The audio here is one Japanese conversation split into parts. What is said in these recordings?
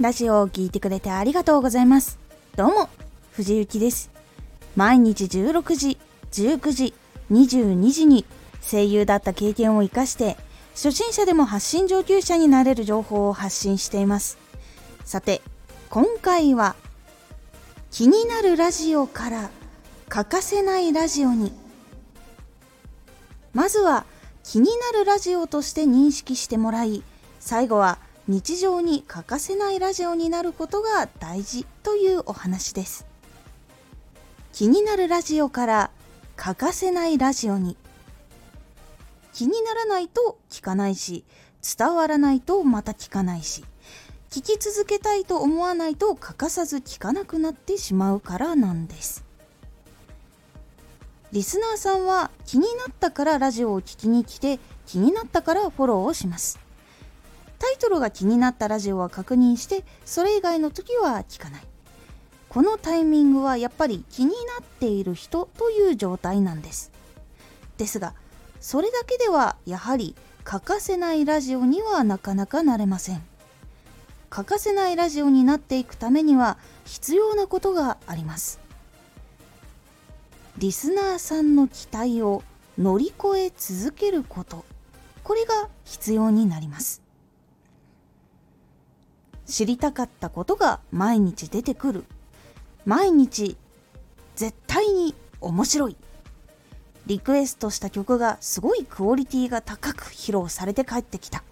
ラジオを聴いてくれてありがとうございます。どうも、藤幸です。毎日16時、19時、22時に声優だった経験を活かして、初心者でも発信上級者になれる情報を発信しています。さて、今回は、気になるラジオから欠かせないラジオに。まずは、気になるラジオとして認識してもらい、最後は日常に欠かせないラジオになることが大事というお話です。気になるラジオから欠かせないラジオに。気にならないと聞かないし伝わらないとまた聞かないし聞き続けたいと思わないと欠かさず聞かなくなってしまうからなんです。リスナーさんは気になったからラジオを聞きに来て気になったからフォローをします。タイトルが気になったラジオは確認してそれ以外の時は聞かない。このタイミングはやっぱり気になっている人という状態なんです。ですがそれだけではやはり欠かせないラジオにはなかなかなれません。欠かせないラジオになっていくためには必要なことがあります。リスナーさんの期待を乗り越え続けること。これが必要になります。知りたかったことが毎日出てくる。毎日絶対に面白い。リクエストした曲がすごいクオリティが高く披露されて帰ってきた。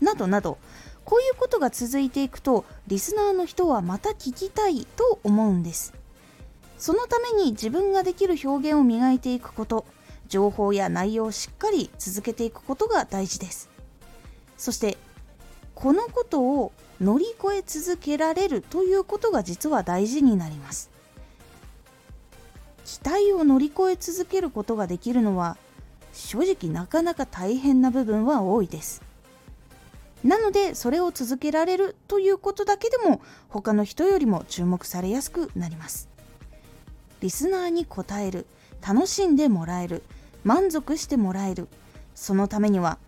などなどこういうことが続いていくとリスナーの人はまた聞きたいと思うんです。そのために自分ができる表現を磨いていくこと情報や内容をしっかり続けていくことが大事です。そしてこのことを乗り越え続けられるということが実は大事になります。期待を乗り越え続けることができるのは正直なかなか大変な部分は多いです。なのでそれを続けられるということだけでも他の人よりも注目されやすくなります。リスナーに応える楽しんでもらえる満足してもらえるそのためには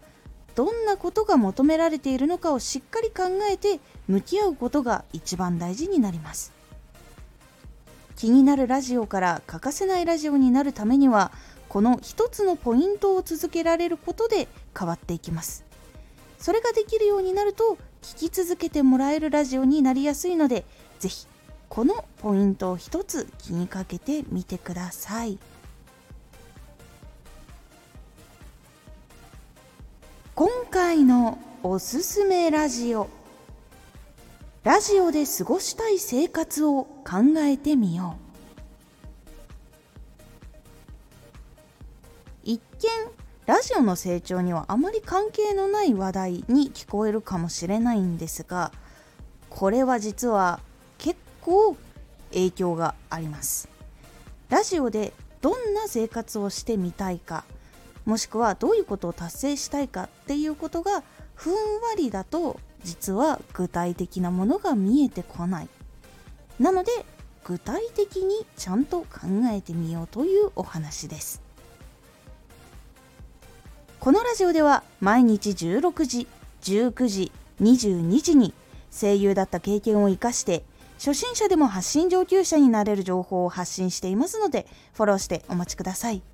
どんなことが求められているのかをしっかり考えて向き合うことが一番大事になります気になるラジオから欠かせないラジオになるためにはこの一つのポイントを続けられることで変わっていきますそれができるようになると聞き続けてもらえるラジオになりやすいので是非このポイントを一つ気にかけてみてください。今回のおすすめラジオ。ラジオで過ごしたい生活を考えてみよう。一見ラジオの成長にはあまり関係のない話題に聞こえるかもしれないんですがこれは実は結構影響があります。ラジオでどんな生活をしてみたいかもしくはどういうことを達成したいかっていうことがふんわりだと実は具体的なものが見えてこない。なので具体的にちゃんと考えてみようというお話です。このラジオでは毎日16時19時22時に声優だった経験を生かして初心者でも発信上級者になれる情報を発信していますのでフォローしてお待ちください。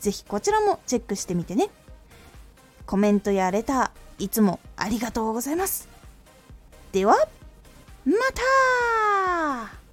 ぜひこちらもチェックしてみてね。コメントやレター、いつもありがとうございます。では、また